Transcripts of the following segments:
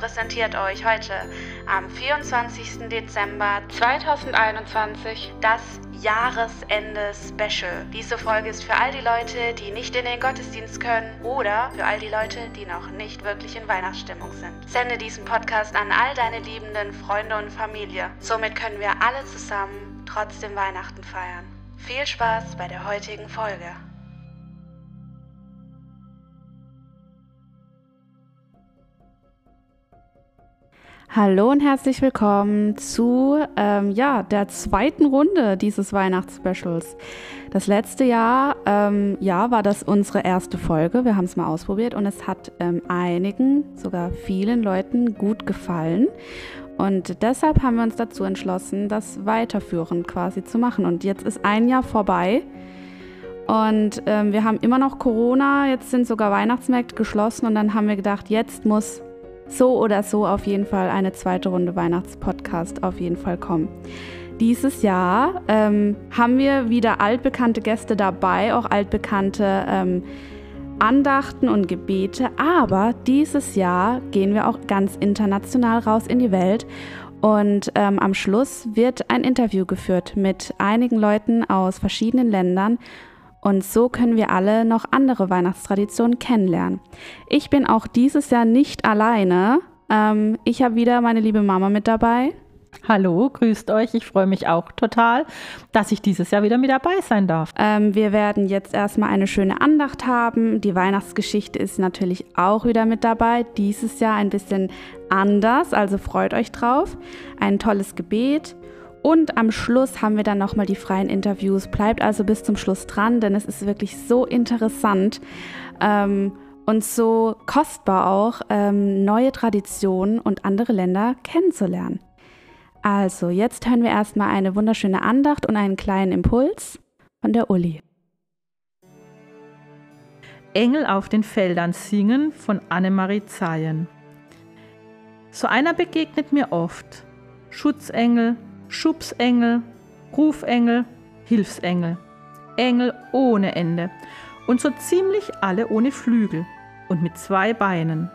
Präsentiert euch heute am 24. Dezember 2021 das Jahresende Special. Diese Folge ist für all die Leute, die nicht in den Gottesdienst können oder für all die Leute, die noch nicht wirklich in Weihnachtsstimmung sind. Sende diesen Podcast an all deine liebenden Freunde und Familie. Somit können wir alle zusammen trotzdem Weihnachten feiern. Viel Spaß bei der heutigen Folge. Hallo und herzlich willkommen zu ähm, ja, der zweiten Runde dieses Weihnachtsspecials. Das letzte Jahr ähm, ja, war das unsere erste Folge. Wir haben es mal ausprobiert und es hat ähm, einigen, sogar vielen Leuten gut gefallen. Und deshalb haben wir uns dazu entschlossen, das weiterführend quasi zu machen. Und jetzt ist ein Jahr vorbei. Und ähm, wir haben immer noch Corona, jetzt sind sogar Weihnachtsmärkte geschlossen und dann haben wir gedacht, jetzt muss so oder so auf jeden Fall eine zweite Runde Weihnachtspodcast auf jeden Fall kommen. Dieses Jahr ähm, haben wir wieder altbekannte Gäste dabei, auch altbekannte ähm, Andachten und Gebete, aber dieses Jahr gehen wir auch ganz international raus in die Welt. Und ähm, am Schluss wird ein Interview geführt mit einigen Leuten aus verschiedenen Ländern und so können wir alle noch andere Weihnachtstraditionen kennenlernen. Ich bin auch dieses Jahr nicht alleine. Ähm, ich habe wieder meine liebe Mama mit dabei. Hallo, grüßt euch. Ich freue mich auch total, dass ich dieses Jahr wieder mit dabei sein darf. Ähm, wir werden jetzt erstmal eine schöne Andacht haben. Die Weihnachtsgeschichte ist natürlich auch wieder mit dabei. Dieses Jahr ein bisschen anders, also freut euch drauf. Ein tolles Gebet und am Schluss haben wir dann nochmal die freien Interviews. Bleibt also bis zum Schluss dran, denn es ist wirklich so interessant ähm, und so kostbar auch, ähm, neue Traditionen und andere Länder kennenzulernen. Also, jetzt hören wir erstmal eine wunderschöne Andacht und einen kleinen Impuls von der Uli. Engel auf den Feldern singen von Annemarie Zayen. So einer begegnet mir oft. Schutzengel, Schubsengel, Rufengel, Hilfsengel, Engel ohne Ende und so ziemlich alle ohne Flügel und mit zwei Beinen.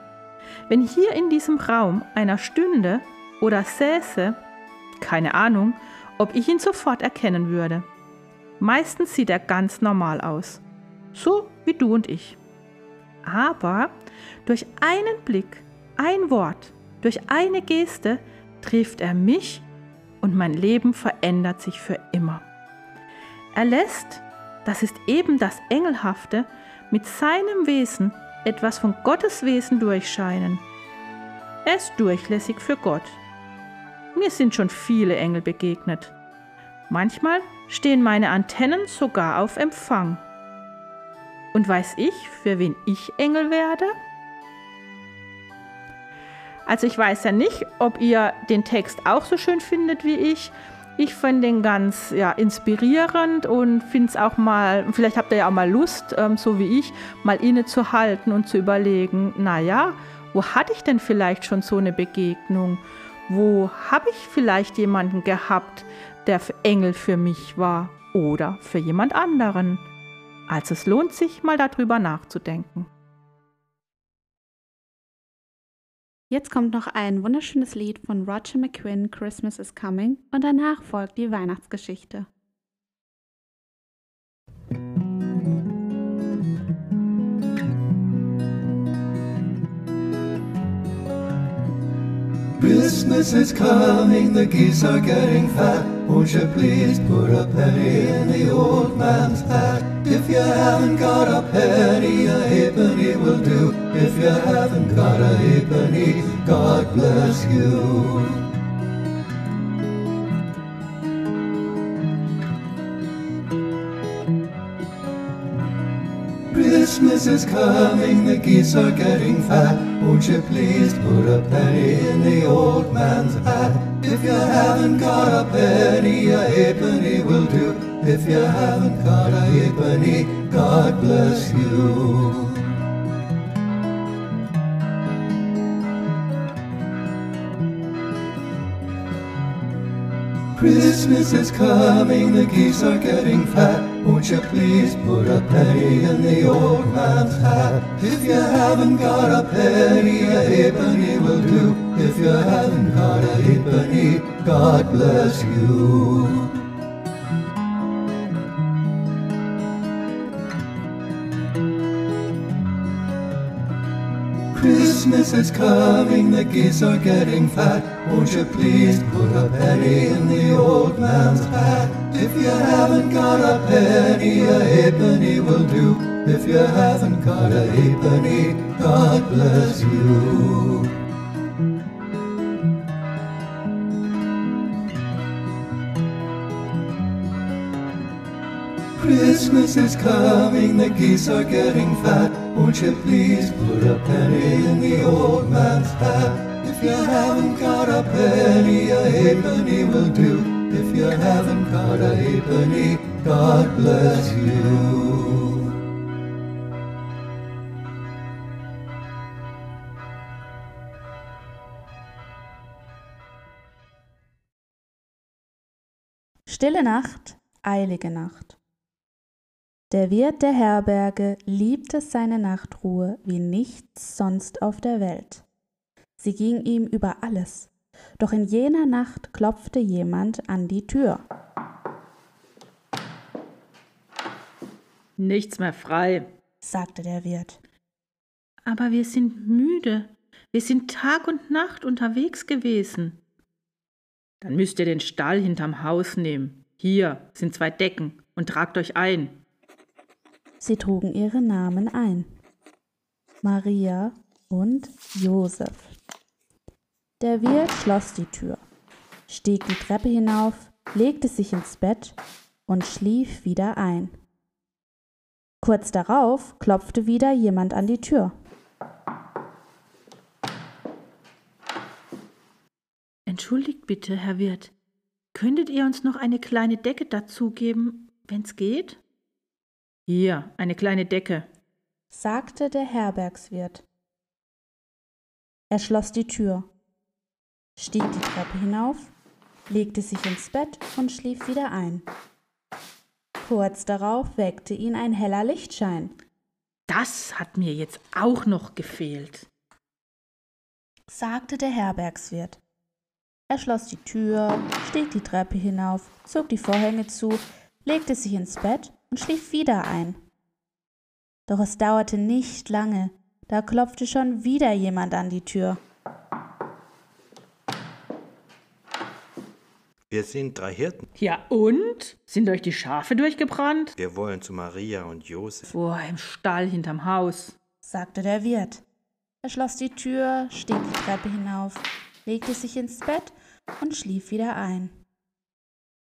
Wenn hier in diesem Raum einer stünde oder säße, keine Ahnung, ob ich ihn sofort erkennen würde. Meistens sieht er ganz normal aus, so wie du und ich. Aber durch einen Blick, ein Wort, durch eine Geste trifft er mich und mein Leben verändert sich für immer. Er lässt, das ist eben das Engelhafte, mit seinem Wesen etwas von Gottes Wesen durchscheinen. Er ist durchlässig für Gott. Mir sind schon viele Engel begegnet. Manchmal stehen meine Antennen sogar auf Empfang. Und weiß ich, für wen ich Engel werde? Also ich weiß ja nicht, ob ihr den Text auch so schön findet wie ich. Ich finde den ganz ja, inspirierend und finde es auch mal, vielleicht habt ihr ja auch mal Lust, ähm, so wie ich, mal innezuhalten und zu überlegen, naja, wo hatte ich denn vielleicht schon so eine Begegnung? Wo habe ich vielleicht jemanden gehabt, der Engel für mich war oder für jemand anderen? Also es lohnt sich mal darüber nachzudenken. Jetzt kommt noch ein wunderschönes Lied von Roger McQuinn, Christmas is Coming, und danach folgt die Weihnachtsgeschichte. Christmas is coming, the geese are getting fat. Won't you please put a penny in the old man's hat? If you haven't got a penny, a halfpenny will do. If you haven't got a halfpenny, God bless you. Christmas is coming, the geese are getting fat. Won't you please put a penny in the old man's hat? If you haven't got a penny, a halfpenny will do. If you haven't got a halfpenny, God bless you. Christmas is coming, the geese are getting fat. Won't you please put a penny in the old man's hat? If you haven't got a penny, a halfpenny will do. If you haven't got a halfpenny, God bless you. Christmas is coming, the geese are getting fat. Won't you please put a penny in the old man's hat? If you haven't got a penny, a halfpenny will do. If you haven't got a halfpenny, God bless you. Christmas is coming, the geese are getting fat. Won't you please put a penny in the old man's hat? If you haven't got a penny, a halfpenny will do. If you haven't got a halfpenny, God bless you. Stille Nacht, eilige Nacht. Der Wirt der Herberge liebte seine Nachtruhe wie nichts sonst auf der Welt. Sie ging ihm über alles, doch in jener Nacht klopfte jemand an die Tür. Nichts mehr frei, sagte der Wirt. Aber wir sind müde. Wir sind Tag und Nacht unterwegs gewesen. Dann müsst ihr den Stall hinterm Haus nehmen. Hier sind zwei Decken und tragt euch ein. Sie trugen ihre Namen ein. Maria und Josef. Der Wirt schloss die Tür, stieg die Treppe hinauf, legte sich ins Bett und schlief wieder ein. Kurz darauf klopfte wieder jemand an die Tür. Entschuldigt bitte, Herr Wirt. Könntet ihr uns noch eine kleine Decke dazugeben, wenn's geht? Hier, eine kleine Decke, sagte der Herbergswirt. Er schloss die Tür, stieg die Treppe hinauf, legte sich ins Bett und schlief wieder ein. Kurz darauf weckte ihn ein heller Lichtschein. Das hat mir jetzt auch noch gefehlt, sagte der Herbergswirt. Er schloss die Tür, stieg die Treppe hinauf, zog die Vorhänge zu, legte sich ins Bett und schlief wieder ein. Doch es dauerte nicht lange, da klopfte schon wieder jemand an die Tür. Wir sind drei Hirten. Ja und? Sind euch die Schafe durchgebrannt? Wir wollen zu Maria und Josef. Vor im Stall hinterm Haus, sagte der Wirt. Er schloss die Tür, stieg die Treppe hinauf, legte sich ins Bett und schlief wieder ein.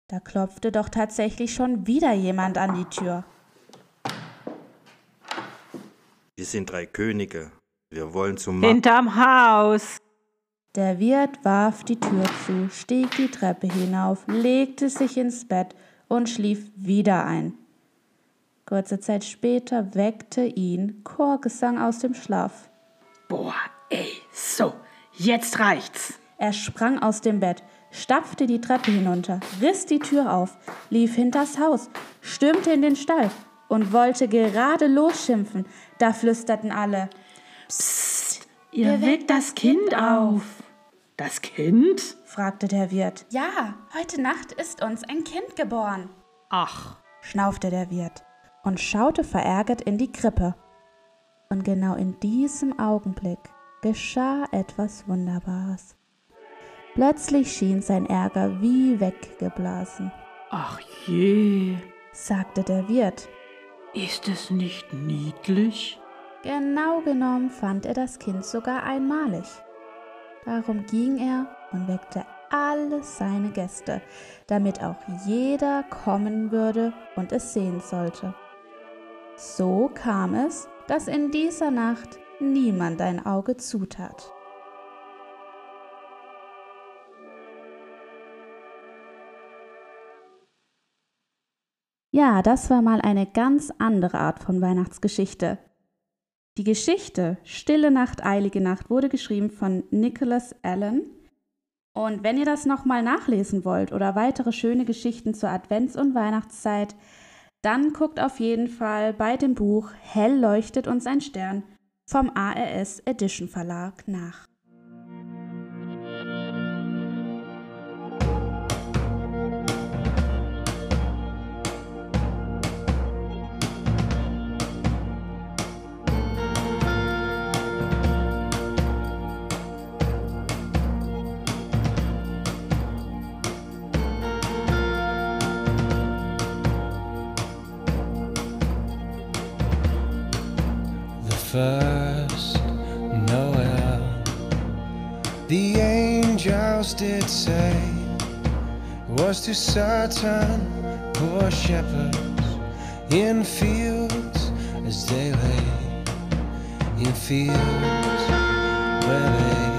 Da klopfte doch tatsächlich schon wieder jemand an die Tür. Wir sind drei Könige. Wir wollen zum Ma Hinterm Haus. Der Wirt warf die Tür zu, stieg die Treppe hinauf, legte sich ins Bett und schlief wieder ein. Kurze Zeit später weckte ihn Chorgesang aus dem Schlaf. Boah, ey, so, jetzt reicht's. Er sprang aus dem Bett, stapfte die Treppe hinunter, riss die Tür auf, lief hinters Haus, stürmte in den Stall und wollte gerade losschimpfen. Da flüsterten alle: Psst, ihr weckt das Kind auf. Das Kind? fragte der Wirt. Ja, heute Nacht ist uns ein Kind geboren. Ach, schnaufte der Wirt und schaute verärgert in die Krippe. Und genau in diesem Augenblick geschah etwas Wunderbares. Plötzlich schien sein Ärger wie weggeblasen. Ach je, sagte der Wirt. Ist es nicht niedlich? Genau genommen fand er das Kind sogar einmalig. Darum ging er und weckte alle seine Gäste, damit auch jeder kommen würde und es sehen sollte. So kam es, dass in dieser Nacht niemand ein Auge zutat. Ja, das war mal eine ganz andere Art von Weihnachtsgeschichte. Die Geschichte Stille Nacht, Eilige Nacht wurde geschrieben von Nicholas Allen Und wenn ihr das nochmal nachlesen wollt oder weitere schöne Geschichten zur Advents- und Weihnachtszeit, dann guckt auf jeden Fall bei dem Buch Hell leuchtet uns ein Stern vom ARS Edition Verlag nach. First Noel. The angels did say was to certain poor shepherds in fields as they lay in fields where they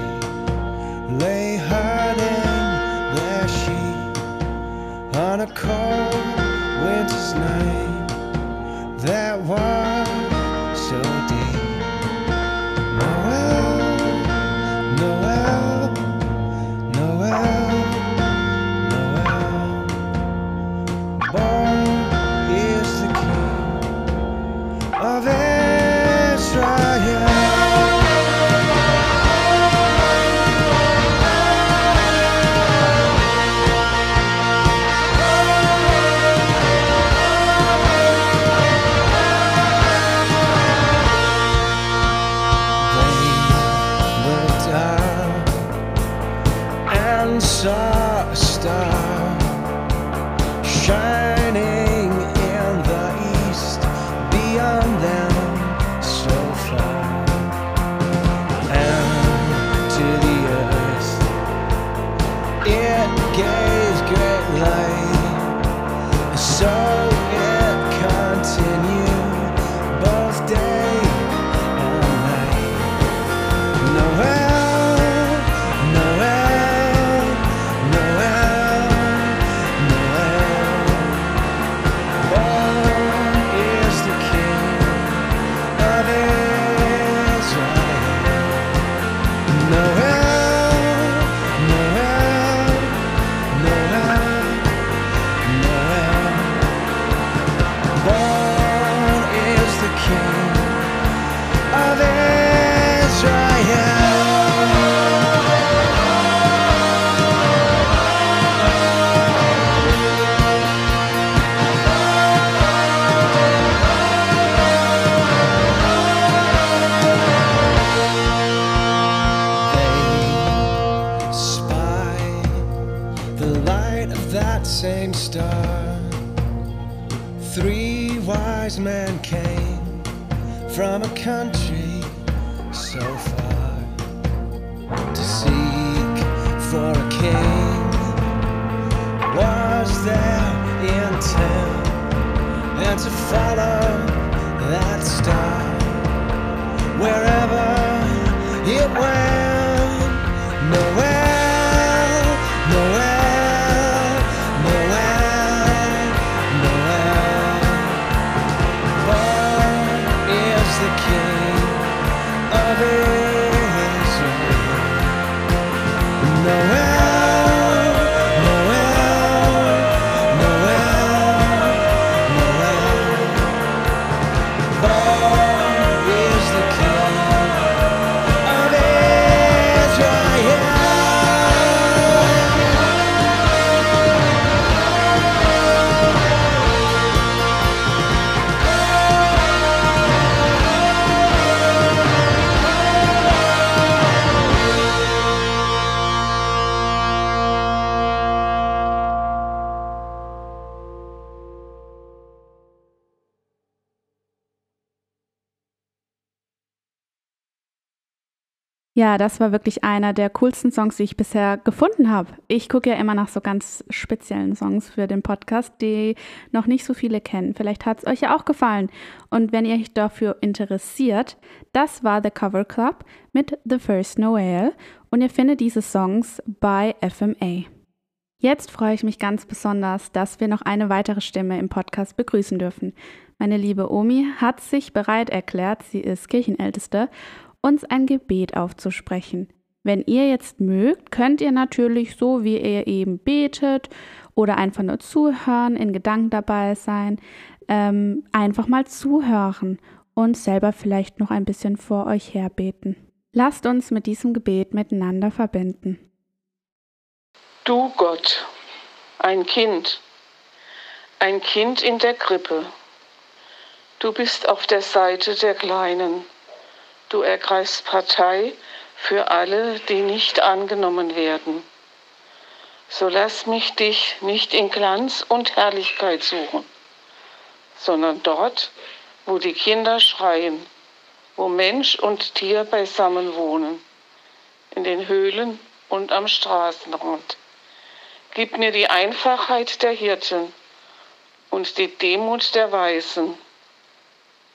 Ja, das war wirklich einer der coolsten Songs, die ich bisher gefunden habe. Ich gucke ja immer nach so ganz speziellen Songs für den Podcast, die noch nicht so viele kennen. Vielleicht hat es euch ja auch gefallen. Und wenn ihr euch dafür interessiert, das war The Cover Club mit The First Noel und ihr findet diese Songs bei FMA. Jetzt freue ich mich ganz besonders, dass wir noch eine weitere Stimme im Podcast begrüßen dürfen. Meine liebe Omi hat sich bereit erklärt, sie ist Kirchenälteste, uns ein Gebet aufzusprechen. Wenn ihr jetzt mögt, könnt ihr natürlich so, wie ihr eben betet oder einfach nur zuhören, in Gedanken dabei sein, ähm, einfach mal zuhören und selber vielleicht noch ein bisschen vor euch herbeten. Lasst uns mit diesem Gebet miteinander verbinden. Du Gott, ein Kind, ein Kind in der Krippe. Du bist auf der Seite der Kleinen. Du ergreifst Partei für alle, die nicht angenommen werden. So lass mich dich nicht in Glanz und Herrlichkeit suchen, sondern dort, wo die Kinder schreien, wo Mensch und Tier beisammen wohnen, in den Höhlen und am Straßenrand. Gib mir die Einfachheit der Hirten und die Demut der Weisen,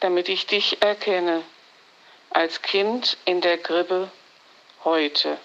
damit ich dich erkenne als Kind in der Krippe heute.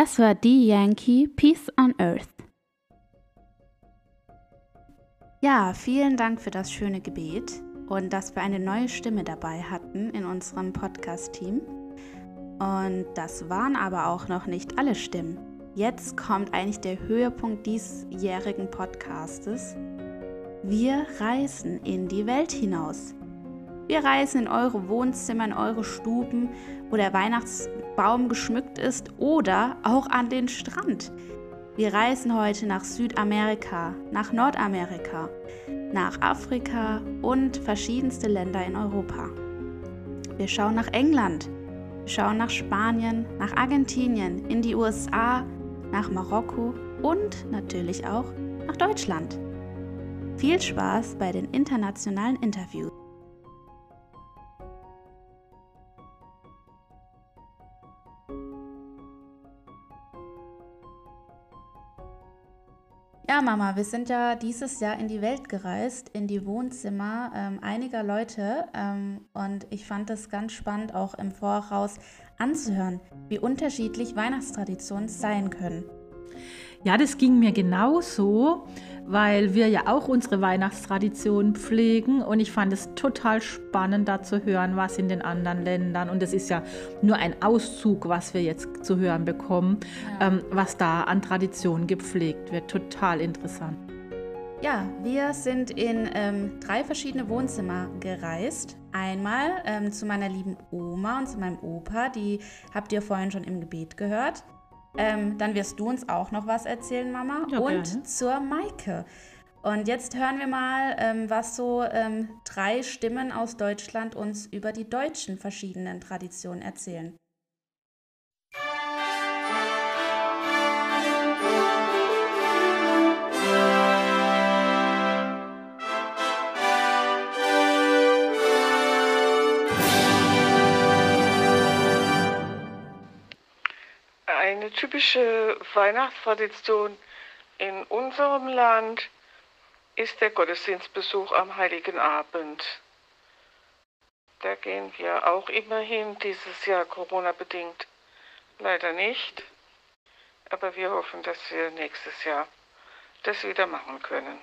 Das war die Yankee Peace on Earth. Ja, vielen Dank für das schöne Gebet und dass wir eine neue Stimme dabei hatten in unserem Podcast-Team. Und das waren aber auch noch nicht alle Stimmen. Jetzt kommt eigentlich der Höhepunkt diesjährigen Podcastes. Wir reisen in die Welt hinaus. Wir reisen in eure Wohnzimmer, in eure Stuben, wo der Weihnachtsbaum geschmückt ist oder auch an den Strand. Wir reisen heute nach Südamerika, nach Nordamerika, nach Afrika und verschiedenste Länder in Europa. Wir schauen nach England, wir schauen nach Spanien, nach Argentinien, in die USA, nach Marokko und natürlich auch nach Deutschland. Viel Spaß bei den internationalen Interviews. Ja, Mama, wir sind ja dieses Jahr in die Welt gereist, in die Wohnzimmer ähm, einiger Leute. Ähm, und ich fand es ganz spannend, auch im Voraus anzuhören, wie unterschiedlich Weihnachtstraditionen sein können. Ja, das ging mir genauso, weil wir ja auch unsere Weihnachtstradition pflegen und ich fand es total spannend, da zu hören, was in den anderen Ländern und es ist ja nur ein Auszug, was wir jetzt zu hören bekommen, ja. ähm, was da an Traditionen gepflegt wird. Total interessant. Ja, wir sind in ähm, drei verschiedene Wohnzimmer gereist. Einmal ähm, zu meiner lieben Oma und zu meinem Opa, die habt ihr vorhin schon im Gebet gehört. Ähm, dann wirst du uns auch noch was erzählen, Mama. Ja, und gerne. zur Maike. Und jetzt hören wir mal, ähm, was so ähm, drei Stimmen aus Deutschland uns über die deutschen verschiedenen Traditionen erzählen. Eine typische Weihnachtstradition in unserem Land ist der Gottesdienstbesuch am Heiligen Abend. Da gehen wir auch immer hin, dieses Jahr Corona-bedingt leider nicht. Aber wir hoffen, dass wir nächstes Jahr das wieder machen können.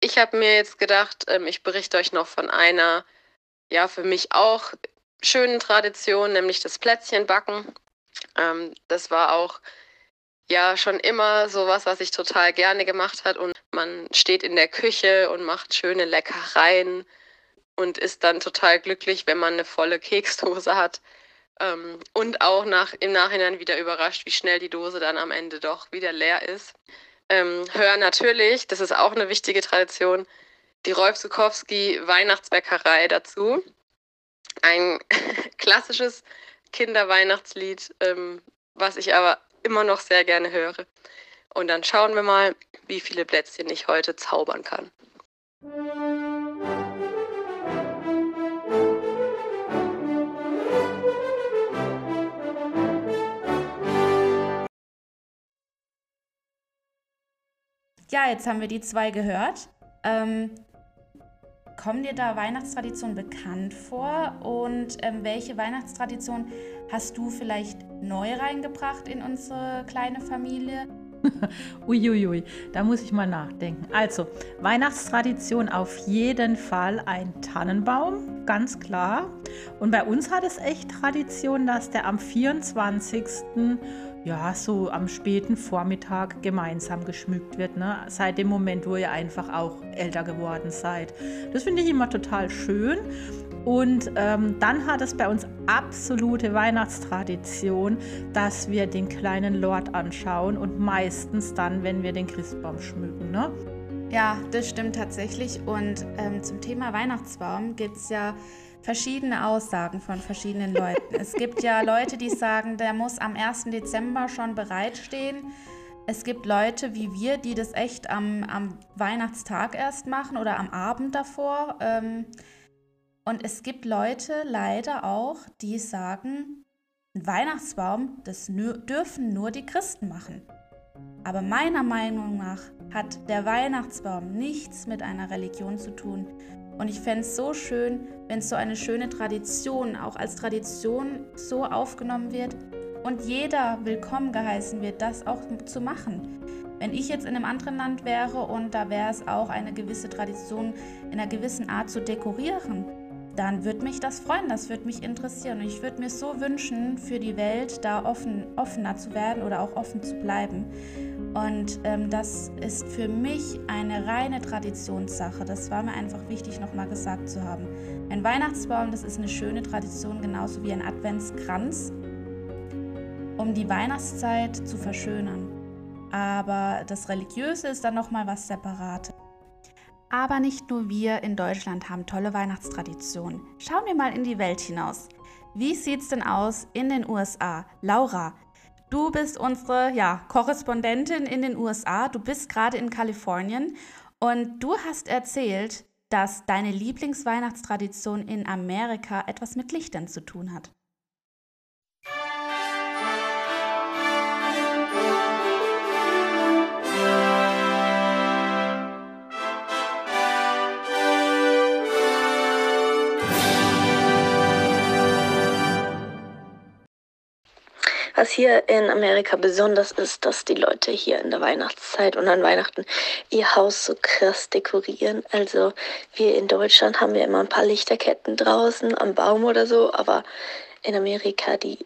Ich habe mir jetzt gedacht, ähm, ich berichte euch noch von einer, ja, für mich auch schönen Tradition, nämlich das Plätzchenbacken. Ähm, das war auch ja schon immer sowas, was ich total gerne gemacht hat. Und man steht in der Küche und macht schöne Leckereien und ist dann total glücklich, wenn man eine volle Keksdose hat. Ähm, und auch nach, im Nachhinein wieder überrascht, wie schnell die Dose dann am Ende doch wieder leer ist. Ähm, hör natürlich, das ist auch eine wichtige Tradition, die Rolf Zukowski Weihnachtsbäckerei dazu. Ein klassisches Kinderweihnachtslied, ähm, was ich aber immer noch sehr gerne höre. Und dann schauen wir mal, wie viele Plätzchen ich heute zaubern kann. Ja, jetzt haben wir die zwei gehört. Ähm, Kommen dir da Weihnachtstraditionen bekannt vor und ähm, welche Weihnachtstradition hast du vielleicht neu reingebracht in unsere kleine Familie? Uiuiui, da muss ich mal nachdenken. Also, Weihnachtstradition auf jeden Fall ein Tannenbaum, ganz klar. Und bei uns hat es echt Tradition, dass der am 24 ja, so am späten Vormittag gemeinsam geschmückt wird, ne? seit dem Moment, wo ihr einfach auch älter geworden seid. Das finde ich immer total schön. Und ähm, dann hat es bei uns absolute Weihnachtstradition, dass wir den kleinen Lord anschauen und meistens dann, wenn wir den Christbaum schmücken. Ne? Ja, das stimmt tatsächlich. Und ähm, zum Thema Weihnachtsbaum gibt es ja verschiedene Aussagen von verschiedenen Leuten. es gibt ja Leute, die sagen, der muss am 1. Dezember schon bereitstehen. Es gibt Leute wie wir, die das echt am, am Weihnachtstag erst machen oder am Abend davor. Ähm, und es gibt Leute leider auch, die sagen, ein Weihnachtsbaum, das dürfen nur die Christen machen. Aber meiner Meinung nach hat der Weihnachtsbaum nichts mit einer Religion zu tun, und ich fände es so schön, wenn so eine schöne Tradition auch als Tradition so aufgenommen wird und jeder willkommen geheißen wird, das auch zu machen. Wenn ich jetzt in einem anderen Land wäre und da wäre es auch eine gewisse Tradition in einer gewissen Art zu dekorieren, dann würde mich das freuen, das würde mich interessieren. Und ich würde mir so wünschen, für die Welt da offen, offener zu werden oder auch offen zu bleiben. Und ähm, das ist für mich eine reine Traditionssache. Das war mir einfach wichtig, nochmal gesagt zu haben. Ein Weihnachtsbaum, das ist eine schöne Tradition, genauso wie ein Adventskranz, um die Weihnachtszeit zu verschönern. Aber das Religiöse ist dann nochmal was Separates. Aber nicht nur wir in Deutschland haben tolle Weihnachtstraditionen. Schauen wir mal in die Welt hinaus. Wie sieht's denn aus in den USA? Laura, du bist unsere ja, Korrespondentin in den USA. Du bist gerade in Kalifornien und du hast erzählt, dass deine Lieblingsweihnachtstradition in Amerika etwas mit Lichtern zu tun hat. Was hier in Amerika besonders ist, dass die Leute hier in der Weihnachtszeit und an Weihnachten ihr Haus so krass dekorieren. Also wir in Deutschland haben wir immer ein paar Lichterketten draußen am Baum oder so, aber in Amerika, die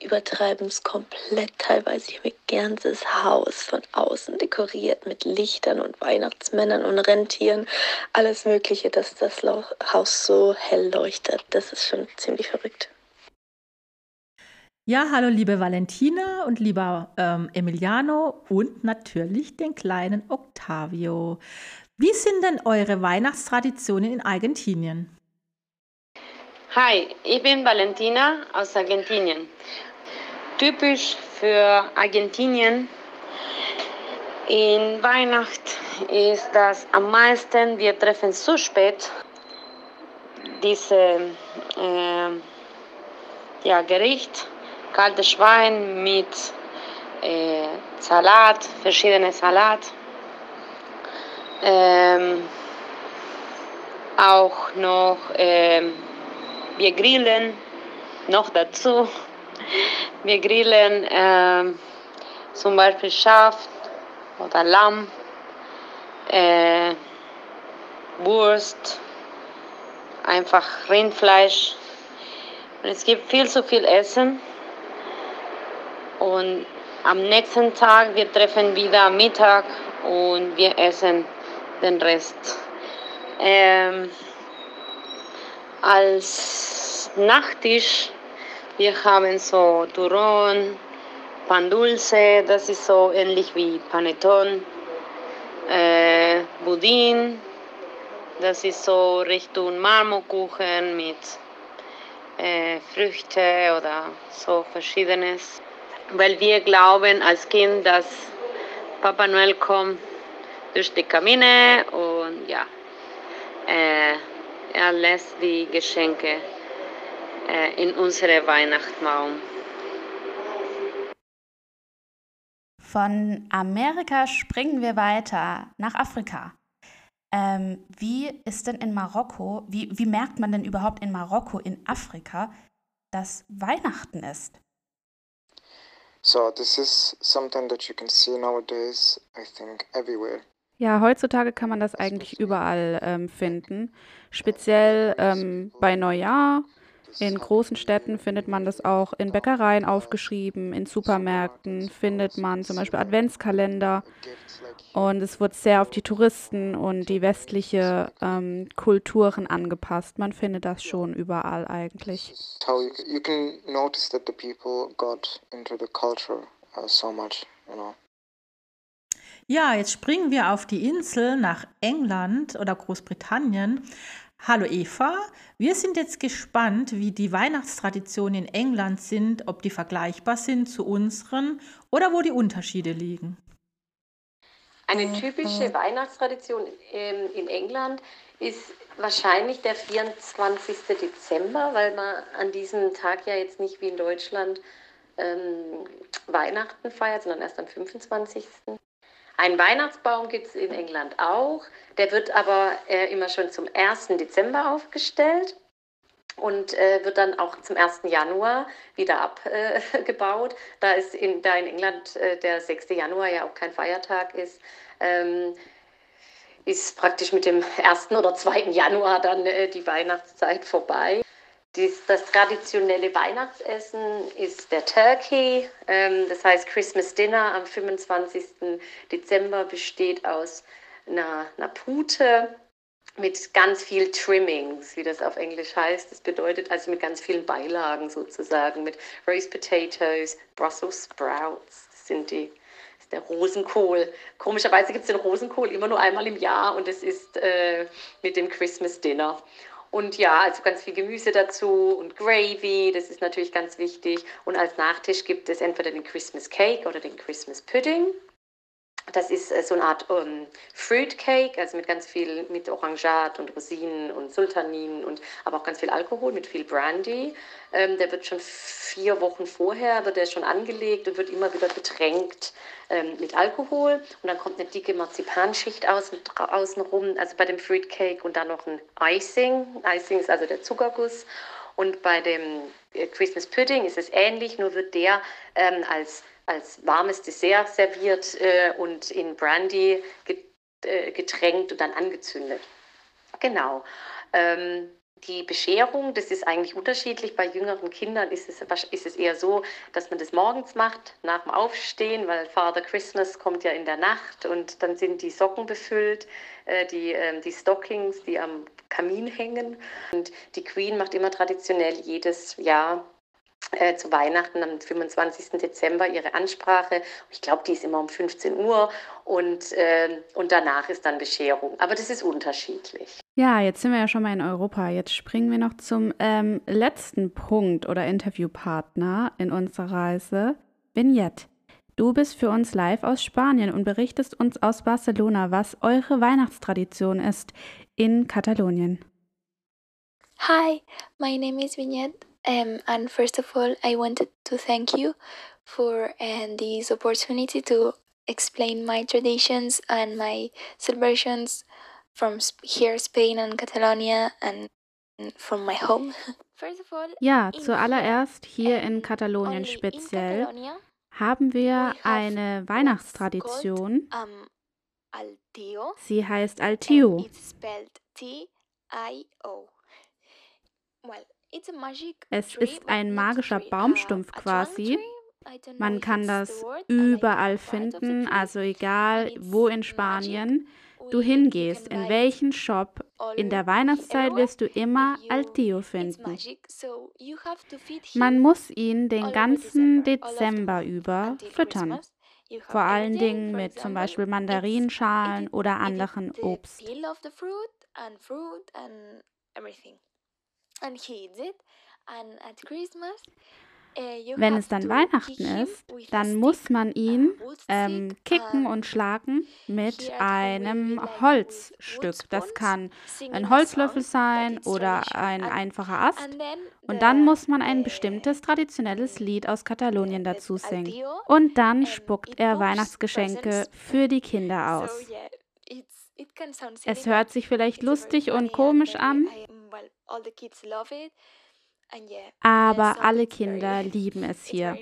übertreiben es komplett teilweise. Ich habe mein ganzes Haus von außen dekoriert mit Lichtern und Weihnachtsmännern und Rentieren. Alles Mögliche, dass das Haus so hell leuchtet. Das ist schon ziemlich verrückt. Ja, hallo liebe Valentina und lieber ähm, Emiliano und natürlich den kleinen Octavio. Wie sind denn eure Weihnachtstraditionen in Argentinien? Hi, ich bin Valentina aus Argentinien. Typisch für Argentinien in Weihnacht ist das am meisten, wir treffen zu spät diese äh, ja, Gericht kaltes Schwein mit äh, Salat, verschiedene Salat. Ähm, auch noch, ähm, wir grillen noch dazu. Wir grillen äh, zum Beispiel Schaf oder Lamm, äh, Wurst, einfach Rindfleisch. Und es gibt viel zu viel Essen. Und am nächsten Tag, wir treffen wieder Mittag und wir essen den Rest. Ähm, als Nachtisch, wir haben so Turon, Pan Dulce, das ist so ähnlich wie Panettone, äh, Budin, das ist so Richtung Marmorkuchen mit äh, Früchte oder so verschiedenes weil wir glauben als Kind, dass Papa Noel kommt durch die Kamine und ja, äh, er lässt die Geschenke äh, in unsere Weihnachtsbaum. Von Amerika springen wir weiter nach Afrika. Ähm, wie ist denn in Marokko, wie, wie merkt man denn überhaupt in Marokko, in Afrika, dass Weihnachten ist? So this is something that you can see nowadays, I think, everywhere. Ja, heutzutage kann man das eigentlich überall ähm, finden. Speziell ähm, bei Neujahr. In großen Städten findet man das auch in Bäckereien aufgeschrieben, in Supermärkten findet man zum Beispiel Adventskalender. Und es wird sehr auf die Touristen und die westliche ähm, Kulturen angepasst. Man findet das schon überall eigentlich. How you, you can notice that the people got into the culture uh, so much, you know. Ja, jetzt springen wir auf die Insel nach England oder Großbritannien. Hallo Eva, wir sind jetzt gespannt, wie die Weihnachtstraditionen in England sind, ob die vergleichbar sind zu unseren oder wo die Unterschiede liegen. Eine typische Weihnachtstradition ähm, in England ist wahrscheinlich der 24. Dezember, weil man an diesem Tag ja jetzt nicht wie in Deutschland ähm, Weihnachten feiert, sondern erst am 25. Ein Weihnachtsbaum gibt es in England auch. Der wird aber äh, immer schon zum 1. Dezember aufgestellt. und äh, wird dann auch zum 1. Januar wieder abgebaut. Äh, da, in, da in England äh, der 6. Januar ja auch kein Feiertag ist, ähm, ist praktisch mit dem 1. oder 2. Januar dann äh, die Weihnachtszeit vorbei. Dies, das traditionelle Weihnachtsessen ist der Turkey. Ähm, das heißt, Christmas Dinner am 25. Dezember besteht aus einer, einer Pute, mit ganz viel Trimmings, wie das auf Englisch heißt. Das bedeutet also mit ganz vielen Beilagen sozusagen, mit Roast Potatoes, Brussels Sprouts, das sind die der Rosenkohl. Komischerweise gibt es den Rosenkohl immer nur einmal im Jahr und es ist äh, mit dem Christmas Dinner. Und ja, also ganz viel Gemüse dazu und Gravy, das ist natürlich ganz wichtig. Und als Nachtisch gibt es entweder den Christmas Cake oder den Christmas Pudding. Das ist äh, so eine Art um, Fruit Cake, also mit ganz viel, mit Orangat und Rosinen und Sultanin und aber auch ganz viel Alkohol, mit viel Brandy. Ähm, der wird schon vier Wochen vorher, wird der schon angelegt und wird immer wieder getränkt ähm, mit Alkohol. Und dann kommt eine dicke Marzipanschicht außen, außenrum, also bei dem Fruit Cake und dann noch ein Icing. Icing ist also der Zuckerguss. Und bei dem äh, Christmas Pudding ist es ähnlich, nur wird der ähm, als als warmes Dessert serviert äh, und in Brandy äh, getränkt und dann angezündet. Genau. Ähm, die Bescherung, das ist eigentlich unterschiedlich. Bei jüngeren Kindern ist es, ist es eher so, dass man das morgens macht, nach dem Aufstehen, weil Father Christmas kommt ja in der Nacht und dann sind die Socken befüllt, äh, die, äh, die Stockings, die am Kamin hängen. Und die Queen macht immer traditionell jedes Jahr äh, zu Weihnachten am 25. Dezember ihre Ansprache. Ich glaube, die ist immer um 15 Uhr und, äh, und danach ist dann Bescherung. Aber das ist unterschiedlich. Ja, jetzt sind wir ja schon mal in Europa. Jetzt springen wir noch zum ähm, letzten Punkt oder Interviewpartner in unserer Reise. Vignette. Du bist für uns live aus Spanien und berichtest uns aus Barcelona, was eure Weihnachtstradition ist in Katalonien. Hi, my name is Vignette Um, and first of all, I wanted to thank you for uh, this opportunity to explain my traditions and my celebrations from here, Spain and Catalonia, and from my home. First of all, ja, zuallererst hier in Katalonien speziell haben wir eine Weihnachtstradition. Sie heißt Altio. Es ist ein magischer Baumstumpf quasi. Man kann das überall finden, also egal wo in Spanien du hingehst, in welchen Shop, in der Weihnachtszeit wirst du immer Altio finden. Man muss ihn den ganzen Dezember über füttern. Vor allen Dingen mit zum Beispiel Mandarinschalen oder anderen Obst. Eh, Wenn es dann Weihnachten ist, dann muss man ihn ähm, kicken und schlagen mit einem Holzstück. Das kann ein Holzlöffel sein oder ein einfacher Ast. Und dann muss man ein bestimmtes traditionelles Lied aus Katalonien dazu singen. Und dann spuckt er Weihnachtsgeschenke für die Kinder aus. Es hört sich vielleicht lustig und komisch an, aber alle Kinder lieben es hier.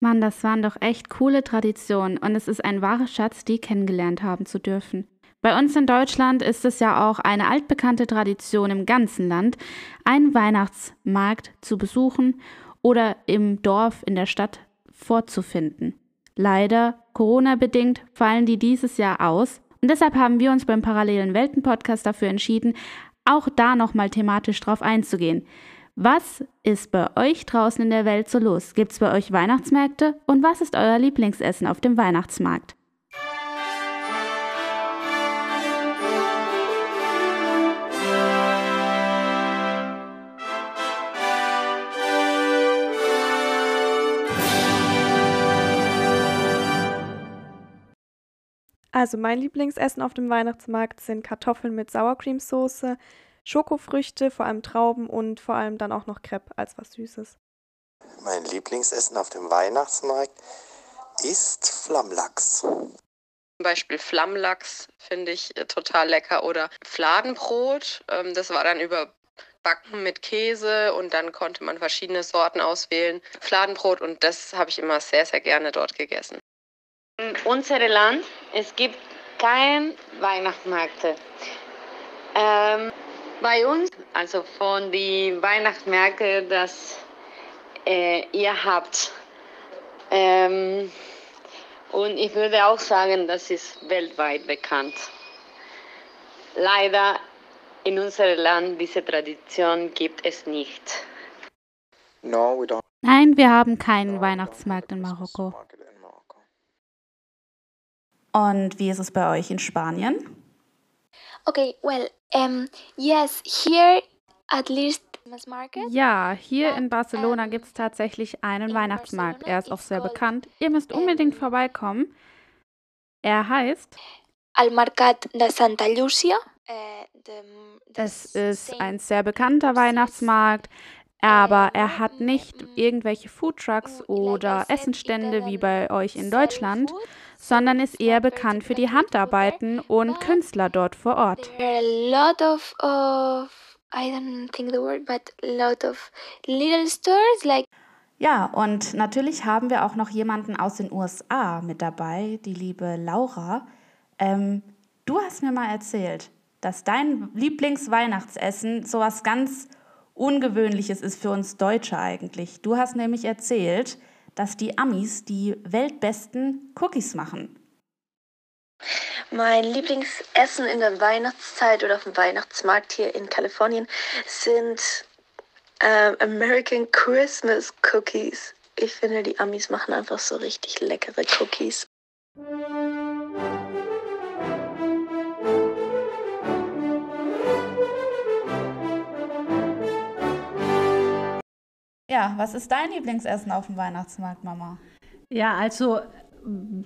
Mann, das waren doch echt coole Traditionen. Und es ist ein wahrer Schatz, die kennengelernt haben zu dürfen. Bei uns in Deutschland ist es ja auch eine altbekannte Tradition im ganzen Land, einen Weihnachtsmarkt zu besuchen oder im Dorf, in der Stadt vorzufinden. Leider, Corona-bedingt, fallen die dieses Jahr aus. Und deshalb haben wir uns beim Parallelen Welten Podcast dafür entschieden, auch da nochmal thematisch drauf einzugehen. Was ist bei euch draußen in der Welt so los? Gibt es bei euch Weihnachtsmärkte? Und was ist euer Lieblingsessen auf dem Weihnachtsmarkt? Also mein Lieblingsessen auf dem Weihnachtsmarkt sind Kartoffeln mit Sauercremesoße, Schokofrüchte, vor allem Trauben und vor allem dann auch noch Crepe als was Süßes. Mein Lieblingsessen auf dem Weihnachtsmarkt ist Flammlachs. Zum Beispiel Flammlachs finde ich äh, total lecker oder Fladenbrot. Ähm, das war dann überbacken mit Käse und dann konnte man verschiedene Sorten auswählen. Fladenbrot und das habe ich immer sehr, sehr gerne dort gegessen. In unserem Land es gibt keine Weihnachtsmärkte. Ähm, bei uns, also von den Weihnachtsmärkten, das äh, ihr habt. Ähm, und ich würde auch sagen, das ist weltweit bekannt. Leider in unserem Land diese Tradition gibt es nicht. No, we don't. Nein, wir haben keinen Weihnachtsmarkt in Marokko. Und wie ist es bei euch in Spanien? Okay, well, um, yes, here at least market. Ja, hier in Barcelona gibt es tatsächlich einen Weihnachtsmarkt. Er ist auch sehr bekannt. Ihr müsst unbedingt vorbeikommen. Er heißt Al Mercat de Santa Lucia. Es ist ein sehr bekannter Weihnachtsmarkt, aber er hat nicht irgendwelche Foodtrucks oder Essenstände wie bei euch in Deutschland, sondern ist eher bekannt für die Handarbeiten und Künstler dort vor Ort. There are a lot of, of I don't think the word, but a lot of little stores like Ja, und natürlich haben wir auch noch jemanden aus den USA mit dabei, die liebe Laura. Ähm, du hast mir mal erzählt, dass dein Lieblingsweihnachtsessen sowas ganz Ungewöhnliches ist für uns Deutsche eigentlich. Du hast nämlich erzählt, dass die Amis die weltbesten Cookies machen. Mein Lieblingsessen in der Weihnachtszeit oder auf dem Weihnachtsmarkt hier in Kalifornien sind ähm, American Christmas Cookies. Ich finde, die Amis machen einfach so richtig leckere Cookies. Ja, was ist dein Lieblingsessen auf dem Weihnachtsmarkt, Mama? Ja, also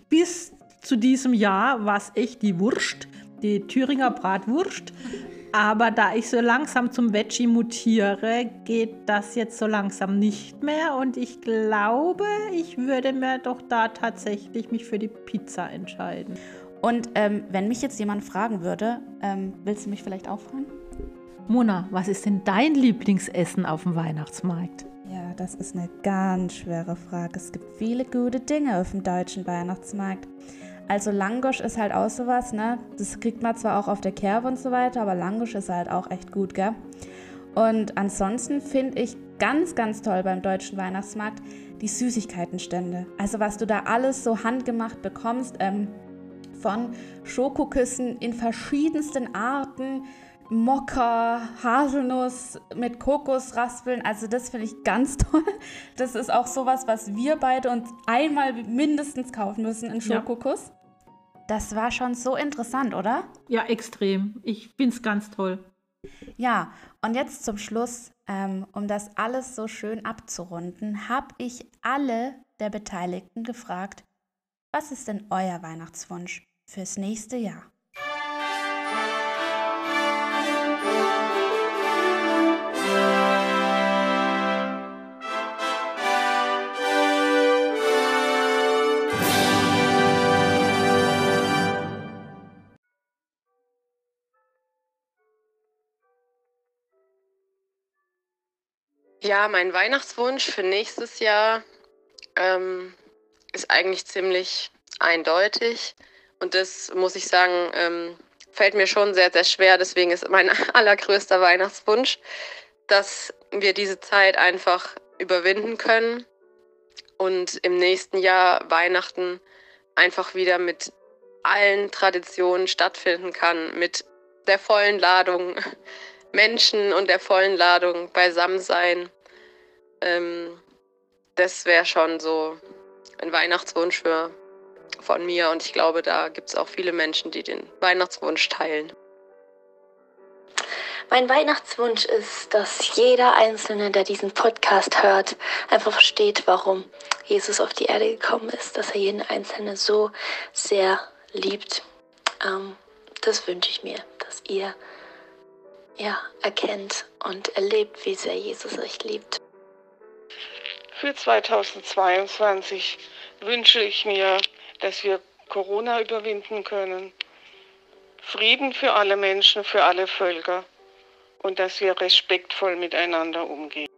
bis zu diesem Jahr war es echt die Wurst, die Thüringer Bratwurst. Aber da ich so langsam zum Veggie mutiere, geht das jetzt so langsam nicht mehr. Und ich glaube, ich würde mir doch da tatsächlich mich für die Pizza entscheiden. Und ähm, wenn mich jetzt jemand fragen würde, ähm, willst du mich vielleicht auch fragen? Mona, was ist denn dein Lieblingsessen auf dem Weihnachtsmarkt? Das ist eine ganz schwere Frage. Es gibt viele gute Dinge auf dem deutschen Weihnachtsmarkt. Also Langosch ist halt auch sowas, ne? Das kriegt man zwar auch auf der Kerbe und so weiter, aber Langosch ist halt auch echt gut, gell? Und ansonsten finde ich ganz, ganz toll beim deutschen Weihnachtsmarkt die Süßigkeitenstände. Also was du da alles so handgemacht bekommst, ähm, von Schokoküssen in verschiedensten Arten, Mokka, Haselnuss mit Kokosraspeln. Also das finde ich ganz toll. Das ist auch sowas, was wir beide uns einmal mindestens kaufen müssen in Schokokuss. Ja. Das war schon so interessant, oder? Ja, extrem. Ich finde es ganz toll. Ja, und jetzt zum Schluss, ähm, um das alles so schön abzurunden, habe ich alle der Beteiligten gefragt, was ist denn euer Weihnachtswunsch fürs nächste Jahr? Ja, mein Weihnachtswunsch für nächstes Jahr ähm, ist eigentlich ziemlich eindeutig. Und das muss ich sagen, ähm, fällt mir schon sehr, sehr schwer. Deswegen ist mein allergrößter Weihnachtswunsch, dass wir diese Zeit einfach überwinden können und im nächsten Jahr Weihnachten einfach wieder mit allen Traditionen stattfinden kann, mit der vollen Ladung Menschen und der vollen Ladung beisammen sein. Ähm, das wäre schon so ein Weihnachtswunsch für, von mir und ich glaube, da gibt es auch viele Menschen, die den Weihnachtswunsch teilen. Mein Weihnachtswunsch ist, dass jeder Einzelne, der diesen Podcast hört, einfach versteht, warum Jesus auf die Erde gekommen ist, dass er jeden Einzelnen so sehr liebt. Ähm, das wünsche ich mir, dass ihr ja, erkennt und erlebt, wie sehr Jesus euch liebt. Für 2022 wünsche ich mir, dass wir Corona überwinden können, Frieden für alle Menschen, für alle Völker und dass wir respektvoll miteinander umgehen.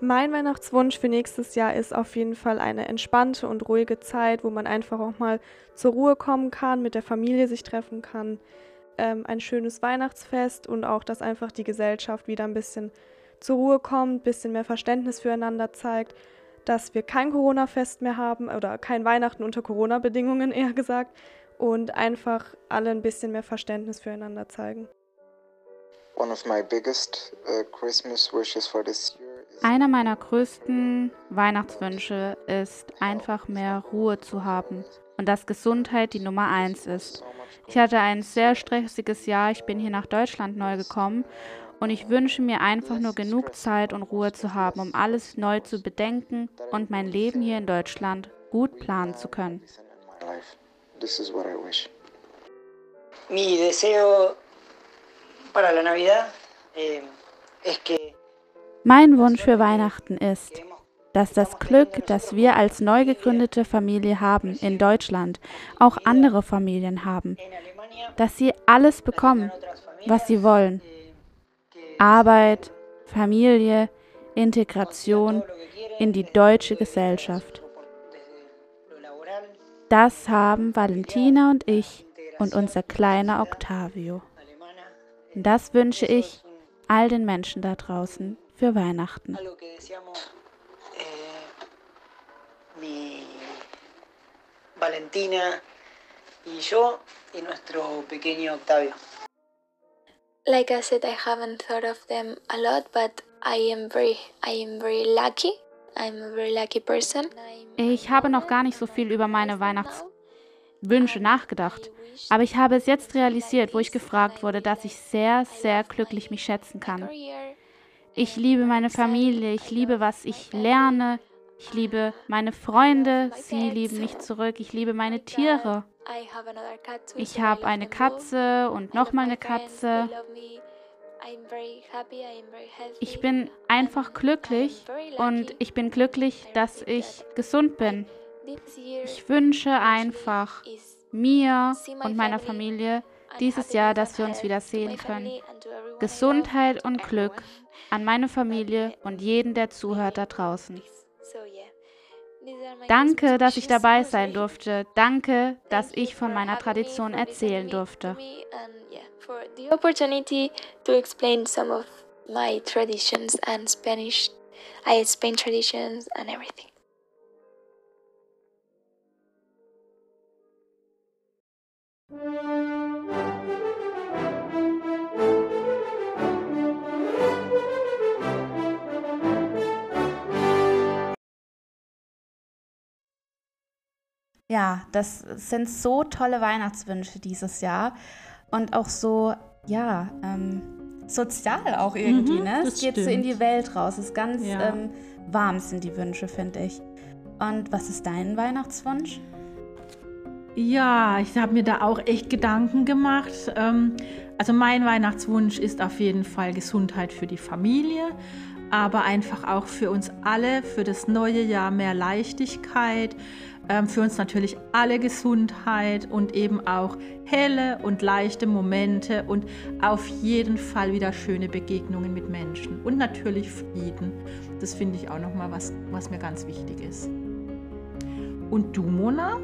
Mein Weihnachtswunsch für nächstes Jahr ist auf jeden Fall eine entspannte und ruhige Zeit, wo man einfach auch mal zur Ruhe kommen kann, mit der Familie sich treffen kann. Ähm, ein schönes Weihnachtsfest und auch, dass einfach die Gesellschaft wieder ein bisschen zur Ruhe kommt, ein bisschen mehr Verständnis füreinander zeigt, dass wir kein Corona-Fest mehr haben oder kein Weihnachten unter Corona-Bedingungen eher gesagt und einfach alle ein bisschen mehr Verständnis füreinander zeigen. One of my biggest uh, Christmas wishes for this year Einer meiner größten Weihnachtswünsche ist einfach mehr Ruhe zu haben und dass Gesundheit die Nummer eins ist. Ich hatte ein sehr stressiges Jahr. Ich bin hier nach Deutschland neu gekommen und ich wünsche mir einfach nur genug Zeit und Ruhe zu haben, um alles neu zu bedenken und mein Leben hier in Deutschland gut planen zu können. Mi deseo para la Navidad eh, es que Mein Wunsch für Weihnachten ist, dass das Glück, das wir als neu gegründete Familie haben in Deutschland, auch andere Familien haben. Dass sie alles bekommen, was sie wollen. Arbeit, Familie, Integration in die deutsche Gesellschaft. Das haben Valentina und ich und unser kleiner Octavio. Das wünsche ich all den Menschen da draußen für Weihnachten. mi Valentina y yo y nuestro pequeño Octavio. Like I said, I haven't thought of them a lot, but I am very, I am very lucky. I'm a very lucky person. Ich habe noch gar nicht so viel über meine Weihnachtswünsche nachgedacht, aber ich habe es jetzt realisiert, wo ich gefragt wurde, dass ich sehr, sehr glücklich mich schätzen kann. Ich liebe meine Familie, ich liebe, was ich lerne, ich liebe meine Freunde, sie lieben mich zurück, ich liebe meine Tiere. Ich habe eine Katze und nochmal eine Katze. Ich bin einfach glücklich und ich bin glücklich, dass ich gesund bin. Ich wünsche einfach mir und meiner Familie dieses Jahr, dass wir uns wieder sehen können. Gesundheit und Glück an meine Familie und jeden, der zuhört da draußen. Danke, dass ich dabei sein durfte. Danke, dass ich von meiner Tradition erzählen durfte. For the Ja, das sind so tolle Weihnachtswünsche dieses Jahr und auch so, ja, ähm, sozial auch irgendwie, Mhm, ne? das Es geht so stimmt. in die Welt raus. Es ist ganz Ja. ähm, warm sind die Wünsche, finde ich. Und was ist dein Weihnachtswunsch? Ja, ich habe mir da auch echt Gedanken gemacht. Ähm, also mein Weihnachtswunsch ist auf jeden Fall Gesundheit für die Familie, aber einfach auch für uns alle, für das neue Jahr mehr Leichtigkeit, für uns natürlich alle Gesundheit und eben auch helle und leichte Momente und auf jeden Fall wieder schöne Begegnungen mit Menschen und natürlich Frieden. Das finde ich auch nochmal was, was mir ganz wichtig ist. Und du, Mona?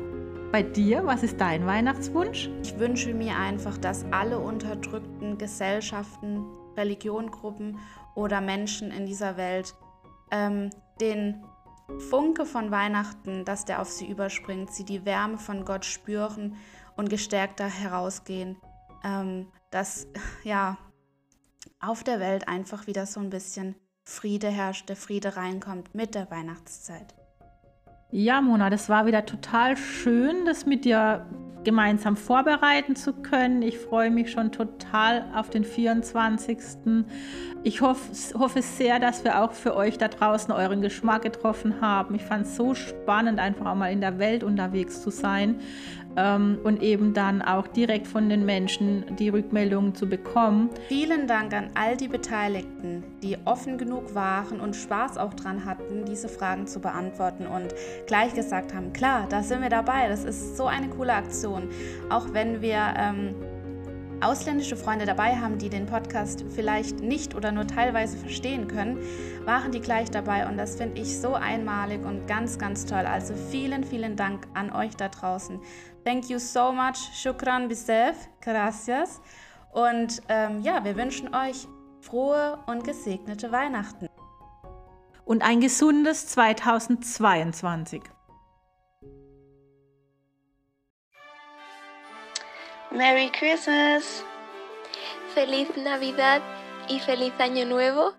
Bei dir, was ist dein Weihnachtswunsch? Ich wünsche mir einfach, dass alle unterdrückten Gesellschaften, Religionengruppen oder Menschen in dieser Welt ähm, den Funke von Weihnachten, dass der auf sie überspringt, sie die Wärme von Gott spüren und gestärkter herausgehen, ähm, dass ja auf der Welt einfach wieder so ein bisschen Friede herrscht, der Friede reinkommt mit der Weihnachtszeit. Ja, Mona, das war wieder total schön, das mit dir gemeinsam vorbereiten zu können. Ich freue mich schon total auf den 24. Ich hoffe, hoffe sehr, dass wir auch für euch da draußen euren Geschmack getroffen haben. Ich fand es so spannend, einfach auch mal in der Welt unterwegs zu sein ähm, und eben dann auch direkt von den Menschen die Rückmeldungen zu bekommen. Vielen Dank an all die Beteiligten, die offen genug waren und Spaß auch dran hatten, diese Fragen zu beantworten und gleich gesagt haben, klar, da sind wir dabei, das ist so eine coole Aktion. Auch wenn wir... Ähm, ausländische Freunde dabei haben, die den Podcast vielleicht nicht oder nur teilweise verstehen können, waren die gleich dabei und das finde ich so einmalig und ganz, ganz toll. Also vielen, vielen Dank an euch da draußen. Thank you so much. Shukran bisef. Gracias. Und ähm, ja, wir wünschen euch frohe und gesegnete Weihnachten. Und ein gesundes 2022. Merry Christmas. Feliz Navidad y feliz Año Nuevo.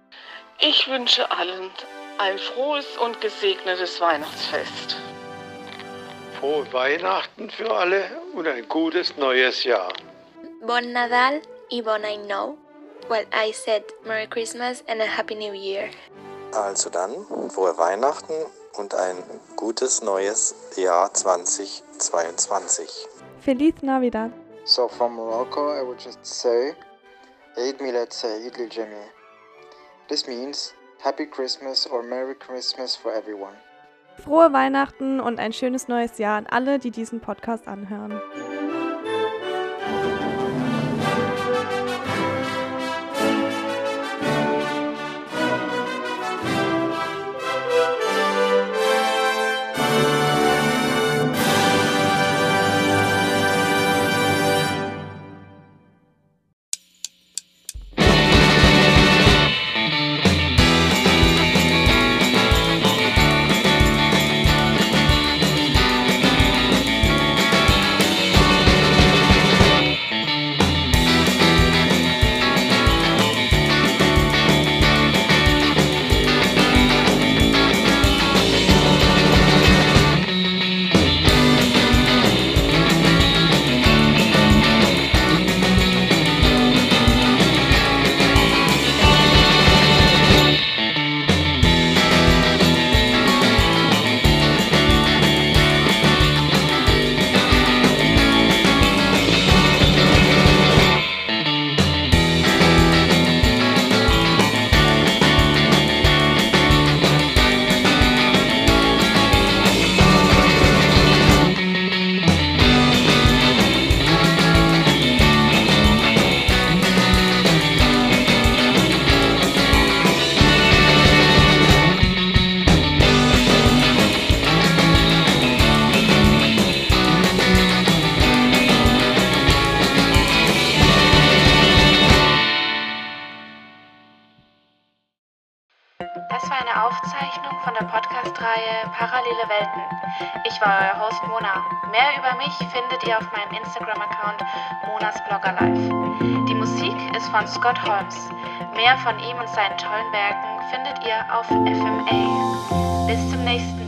Ich wünsche allen ein frohes und gesegnetes Weihnachtsfest. Frohe Weihnachten für alle und ein gutes neues Jahr. Bon Nadal y Bon Año. Well, I said Merry Christmas and a Happy New Year. Also dann, frohe Weihnachten und ein gutes neues Jahr 2022. Feliz Navidad. So from Morocco, I would just say Eid Milad Eid al Jami. This means Happy Christmas or Merry Christmas for everyone. Frohe Weihnachten und ein schönes neues Jahr an alle, die diesen Podcast anhören. Scott Holmes. Mehr von ihm und seinen tollen Werken findet ihr auf FMA. Bis zum nächsten